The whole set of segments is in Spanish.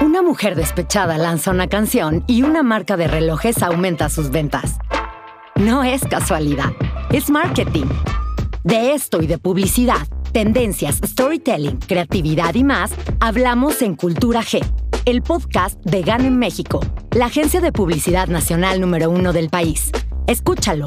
Una mujer despechada lanza una canción y una marca de relojes aumenta sus ventas. No es casualidad, es marketing. De esto y de publicidad, tendencias, storytelling, creatividad y más, hablamos en Cultura G, el podcast de GAN en México, la agencia de publicidad nacional número uno del país. Escúchalo.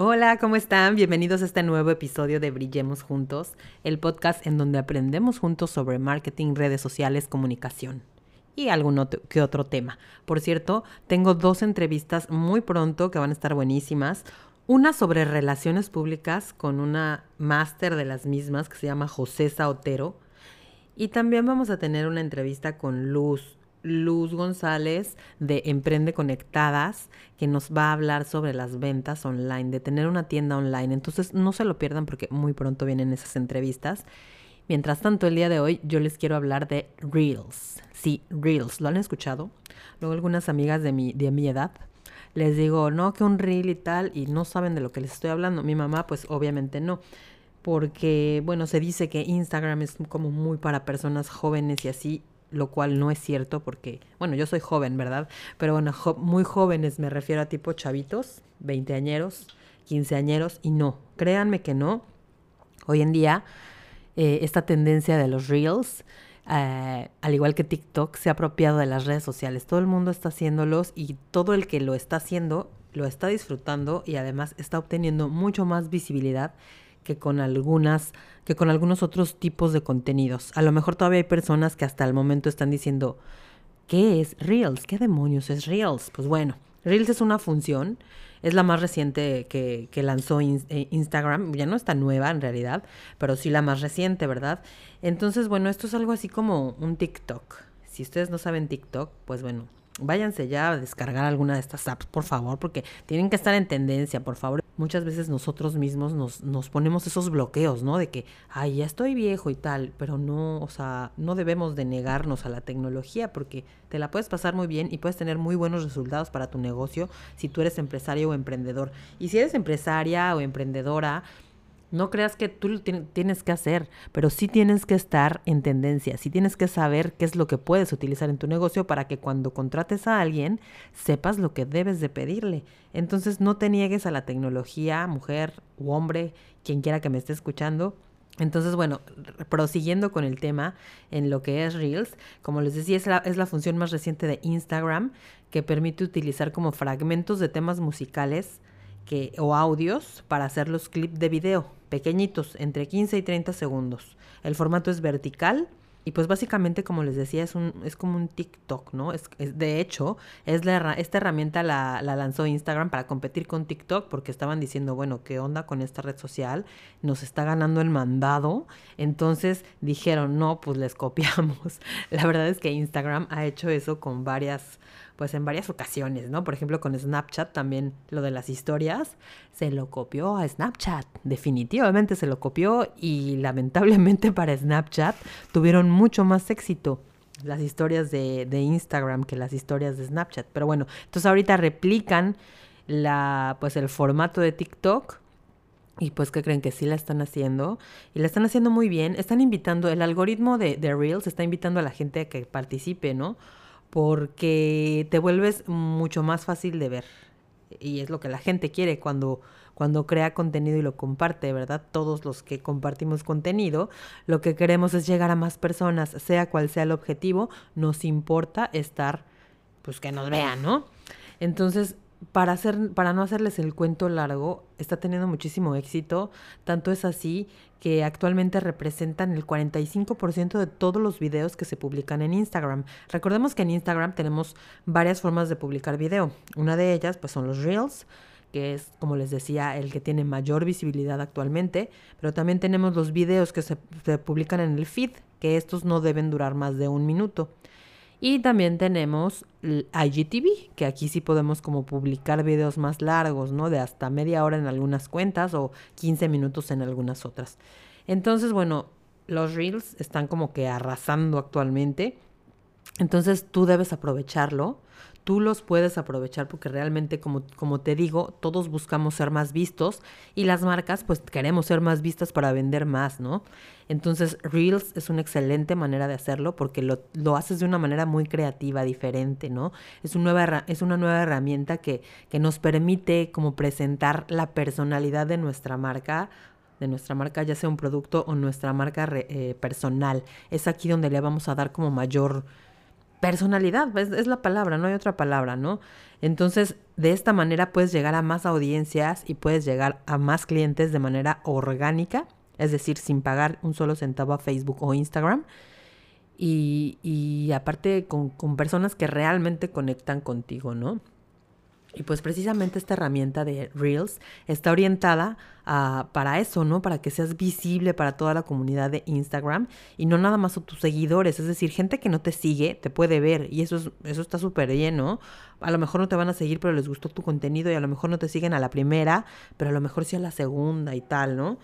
Hola, ¿cómo están? Bienvenidos a este nuevo episodio de Brillemos Juntos, el podcast en donde aprendemos juntos sobre marketing, redes sociales, comunicación y algún otro, que otro tema. Por cierto, tengo dos entrevistas muy pronto que van a estar buenísimas. Una sobre relaciones públicas con una máster de las mismas que se llama José Saotero. Y también vamos a tener una entrevista con Luz, Luz González de Emprende Conectadas, que nos va a hablar sobre las ventas online, de tener una tienda online. Entonces no se lo pierdan porque muy pronto vienen esas entrevistas. Mientras tanto, el día de hoy yo les quiero hablar de Reels. Sí, Reels, ¿lo han escuchado? Luego algunas amigas de mi, de mi edad les digo, no, que un Reel y tal, y no saben de lo que les estoy hablando. Mi mamá, pues obviamente no porque, bueno, se dice que Instagram es como muy para personas jóvenes y así, lo cual no es cierto porque, bueno, yo soy joven, ¿verdad? Pero bueno, muy jóvenes me refiero a tipo chavitos, veinteañeros, quinceañeros, y no, créanme que no. Hoy en día, eh, esta tendencia de los reels, eh, al igual que TikTok, se ha apropiado de las redes sociales. Todo el mundo está haciéndolos y todo el que lo está haciendo lo está disfrutando y además está obteniendo mucho más visibilidad que con algunas, que con algunos otros tipos de contenidos. A lo mejor todavía hay personas que hasta el momento están diciendo, ¿qué es Reels? ¿Qué demonios es Reels? Pues bueno, Reels es una función, es la más reciente que, lanzó eh, Instagram, ya no está nueva en realidad, pero sí la más reciente, ¿verdad? Entonces, bueno, esto es algo así como un TikTok. Si ustedes no saben TikTok, pues bueno, váyanse ya a descargar alguna de estas apps, por favor, porque tienen que estar en tendencia, por favor. Muchas veces nosotros mismos nos, nos ponemos esos bloqueos, ¿no? De que, ay, ya estoy viejo y tal, pero no, o sea, no debemos de negarnos a la tecnología porque te la puedes pasar muy bien y puedes tener muy buenos resultados para tu negocio si tú eres empresario o emprendedor. Y si eres empresaria o emprendedora, no creas que tú lo tienes que hacer, pero sí tienes que estar en tendencia, sí tienes que saber qué es lo que puedes utilizar en tu negocio para que cuando contrates a alguien sepas lo que debes de pedirle. Entonces no te niegues a la tecnología, mujer u hombre, quien quiera que me esté escuchando. Entonces, bueno, prosiguiendo con el tema en lo que es Reels, como les decía, es la, es la función más reciente de Instagram que permite utilizar como fragmentos de temas musicales que, o audios para hacer los clips de video pequeñitos, entre 15 y 30 segundos. El formato es vertical y pues básicamente, como les decía, es, un, es como un TikTok, ¿no? Es, de hecho, es la, esta herramienta la, la, lanzó Instagram para competir con TikTok porque estaban diciendo, bueno, ¿qué onda con esta red social? Nos está ganando el mandado. Entonces dijeron, no, pues les copiamos. La verdad es que Instagram ha hecho eso con varias pues en varias ocasiones, ¿no? Por ejemplo, con Snapchat también lo de las historias se lo copió a Snapchat, definitivamente se lo copió y lamentablemente para Snapchat tuvieron mucho más éxito las historias de, de Instagram que las historias de Snapchat. Pero bueno, entonces ahorita replican la, pues el formato de TikTok. Y pues que creen que sí la están haciendo. Y la están haciendo muy bien. Están invitando, el algoritmo de, de Reels está invitando a la gente a que participe, ¿no? Porque te vuelves mucho más fácil de ver. Y es lo que la gente quiere cuando, cuando crea contenido y lo comparte, ¿verdad? Todos los que compartimos contenido, lo que queremos es llegar a más personas, sea cual sea el objetivo, nos importa estar, pues que nos vean, ¿no? Entonces, para, hacer, para no hacerles el cuento largo, está teniendo muchísimo éxito. Tanto es así que actualmente representan el 45% de todos los videos que se publican en Instagram. Recordemos que en Instagram tenemos varias formas de publicar video. Una de ellas pues son los Reels, que es, como les decía, el que tiene mayor visibilidad actualmente, pero también tenemos los videos que se, publican en el feed, que estos no deben durar más de un minuto. Y también tenemos IGTV, que aquí sí podemos como publicar videos más largos, ¿no? De hasta media hora en algunas cuentas o 15 minutos en algunas otras. Entonces, bueno, los reels están como que arrasando actualmente. Entonces tú debes aprovecharlo tú los puedes aprovechar porque realmente, como, como te digo, todos buscamos ser más vistos y las marcas pues queremos ser más vistas para vender más, ¿no? Entonces Reels es una excelente manera de hacerlo porque lo, lo haces de una manera muy creativa, diferente, ¿no? Es, un nueva, es una nueva herramienta que, que nos permite como presentar la personalidad de nuestra marca de nuestra marca, ya sea un producto o nuestra marca eh, personal. Es aquí donde le vamos a dar como mayor personalidad, es, la palabra, no hay otra palabra, ¿no? Entonces, de esta manera puedes llegar a más audiencias y puedes llegar a más clientes de manera orgánica, es decir, sin pagar un solo centavo a Facebook o Instagram. Y, y aparte con, con personas que realmente conectan contigo, ¿no? Y pues precisamente esta herramienta de Reels está orientada a, para eso, ¿no? Para que seas visible para toda la comunidad de Instagram y no nada más a tus seguidores. Es decir, gente que no te sigue te puede ver y eso, es, eso está súper bien, ¿no? A lo mejor no te van a seguir, pero les gustó tu contenido y a lo mejor no te siguen a la primera, pero a lo mejor sí a la segunda y tal, ¿no?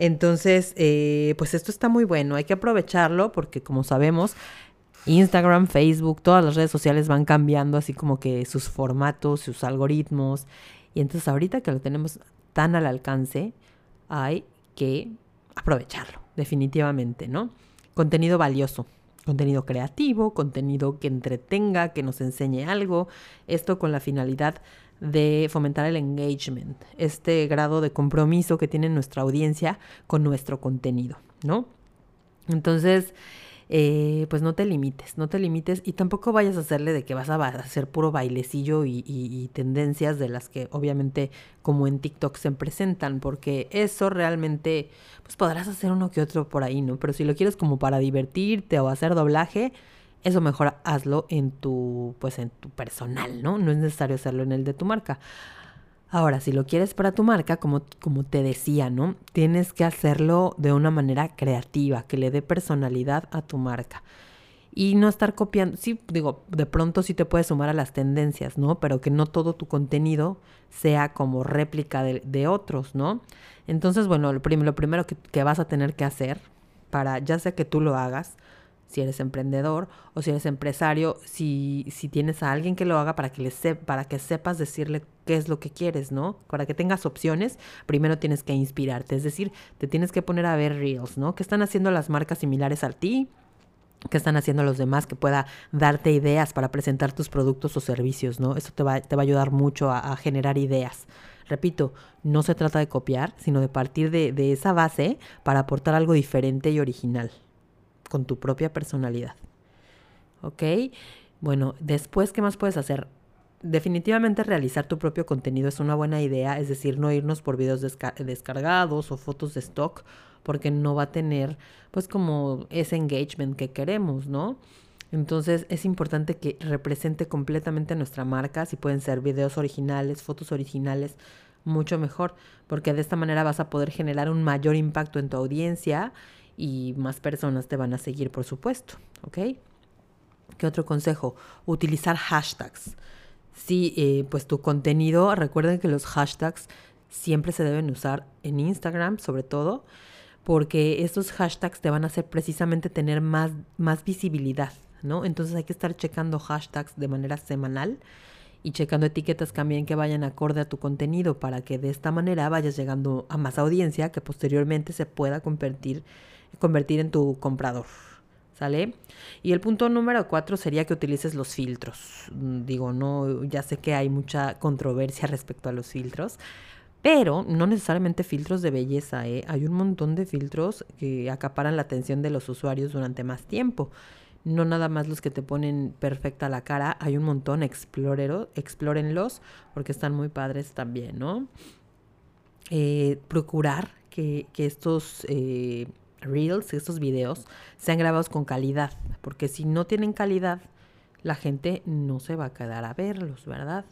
Entonces, eh, pues esto está muy bueno, hay que aprovecharlo porque como sabemos, Instagram, Facebook, todas las redes sociales van cambiando así como que sus formatos, sus algoritmos. Y entonces ahorita que lo tenemos tan al alcance, hay que aprovecharlo, definitivamente, ¿no? Contenido valioso, contenido creativo, contenido que entretenga, que nos enseñe algo, esto con la finalidad de fomentar el engagement, este grado de compromiso que tiene nuestra audiencia con nuestro contenido, ¿no? Entonces, eh, pues no te limites, no te limites y tampoco vayas a hacerle de que vas a hacer puro bailecillo y, tendencias de las que obviamente como en TikTok se presentan, porque eso realmente, pues podrás hacer uno que otro por ahí, ¿no? Pero si lo quieres como para divertirte o hacer doblaje, eso mejor hazlo en tu, pues en tu personal, ¿no? No es necesario hacerlo en el de tu marca. Ahora, si lo quieres para tu marca, como, como te decía, ¿no? Tienes que hacerlo de una manera creativa, que le dé personalidad a tu marca. Y no estar copiando, sí, digo, de pronto sí te puedes sumar a las tendencias, ¿no? Pero que no todo tu contenido sea como réplica de, otros, ¿no? Entonces, bueno, lo, lo primero que, que vas a tener que hacer para, ya sea que tú lo hagas, si eres emprendedor o si eres empresario, si, si tienes a alguien que lo haga para que, le para que sepas decirle qué es lo que quieres, ¿no? Para que tengas opciones, primero tienes que inspirarte, es decir, te tienes que poner a ver reels, ¿no? ¿Qué están haciendo las marcas similares a ti? ¿Qué están haciendo los demás que pueda darte ideas para presentar tus productos o servicios, ¿no? Eso te va, te va a ayudar mucho a, generar ideas. Repito, no se trata de copiar, sino de partir de, de esa base para aportar algo diferente y original con tu propia personalidad. ¿Ok? Bueno, después, ¿qué más puedes hacer? Definitivamente realizar tu propio contenido es una buena idea, es decir, no irnos por videos descargados o fotos de stock, porque no va a tener pues como ese engagement que queremos, ¿no? Entonces es importante que represente completamente nuestra marca, si pueden ser videos originales, fotos originales, mucho mejor, porque de esta manera vas a poder generar un mayor impacto en tu audiencia y más personas te van a seguir, por supuesto, ¿ok? ¿Qué otro consejo? Utilizar hashtags. Sí, eh, pues tu contenido, recuerden que los hashtags siempre se deben usar en Instagram, sobre todo, porque estos hashtags te van a hacer precisamente tener más, más visibilidad, ¿no? Entonces hay que estar checando hashtags de manera semanal y checando etiquetas también que vayan acorde a tu contenido para que de esta manera vayas llegando a más audiencia que posteriormente se pueda convertir convertir en tu comprador. ¿Sale? Y el punto número cuatro sería que utilices los filtros. Mm, digo, no, ya sé que hay mucha controversia respecto a los filtros, pero no necesariamente filtros de belleza, ¿eh? Hay un montón de filtros que acaparan la atención de los usuarios durante más tiempo. No nada más los que te ponen perfecta la cara, hay un montón, explórenlos porque están muy padres también, ¿no? Eh, procurar que, estos eh, reels, estos videos, sean grabados con calidad, porque si no tienen calidad, la gente no se va a quedar a verlos, ¿verdad?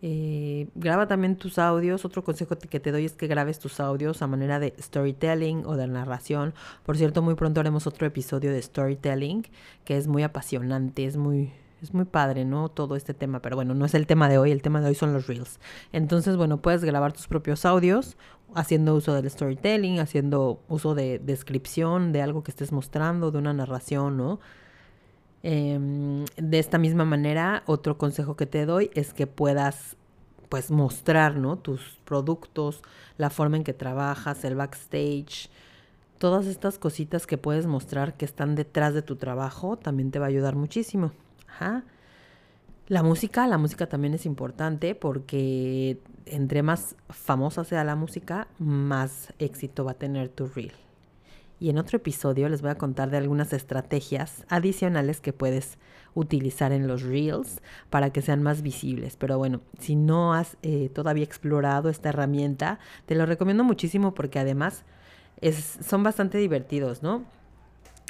Eh, graba también tus audios. Otro consejo que te doy es que grabes tus audios a manera de storytelling o de narración. Por cierto, muy pronto haremos otro episodio de storytelling que es muy apasionante, es muy, es muy padre, ¿no? Todo este tema, pero bueno, no es el tema de hoy, el tema de hoy son los reels. Entonces, bueno, puedes grabar tus propios audios haciendo uso del storytelling, haciendo uso de descripción de algo que estés mostrando, de una narración, ¿no? Em, de esta misma manera, otro consejo que te doy es que puedas pues mostrar, ¿no? Tus productos, la forma en que trabajas, el backstage, todas estas cositas que puedes mostrar que están detrás de tu trabajo, también te va a ayudar muchísimo. La música, la música también es importante porque entre más famosa sea la música, más éxito va a tener tu reel. Y en otro episodio les voy a contar de algunas estrategias adicionales que puedes utilizar en los reels para que sean más visibles. Pero bueno, si no has eh, todavía explorado esta herramienta, te lo recomiendo muchísimo porque además son bastante divertidos, ¿no?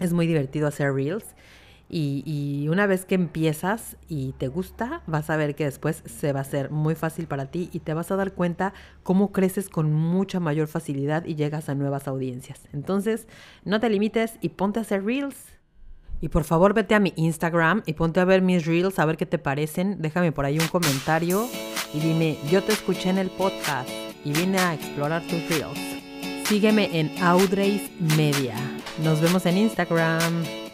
Es muy divertido hacer reels y, una vez que empiezas y te gusta, vas a ver que después se va a hacer muy fácil para ti y te vas a dar cuenta cómo creces con mucha mayor facilidad y llegas a nuevas audiencias. Entonces, no te limites y ponte a hacer reels. Y por favor vete a mi Instagram y ponte a ver mis reels, a ver qué te parecen. Déjame por ahí un comentario y dime, yo te escuché en el podcast y vine a explorar tus reels. Sígueme en Audrey's Media. Nos vemos en Instagram.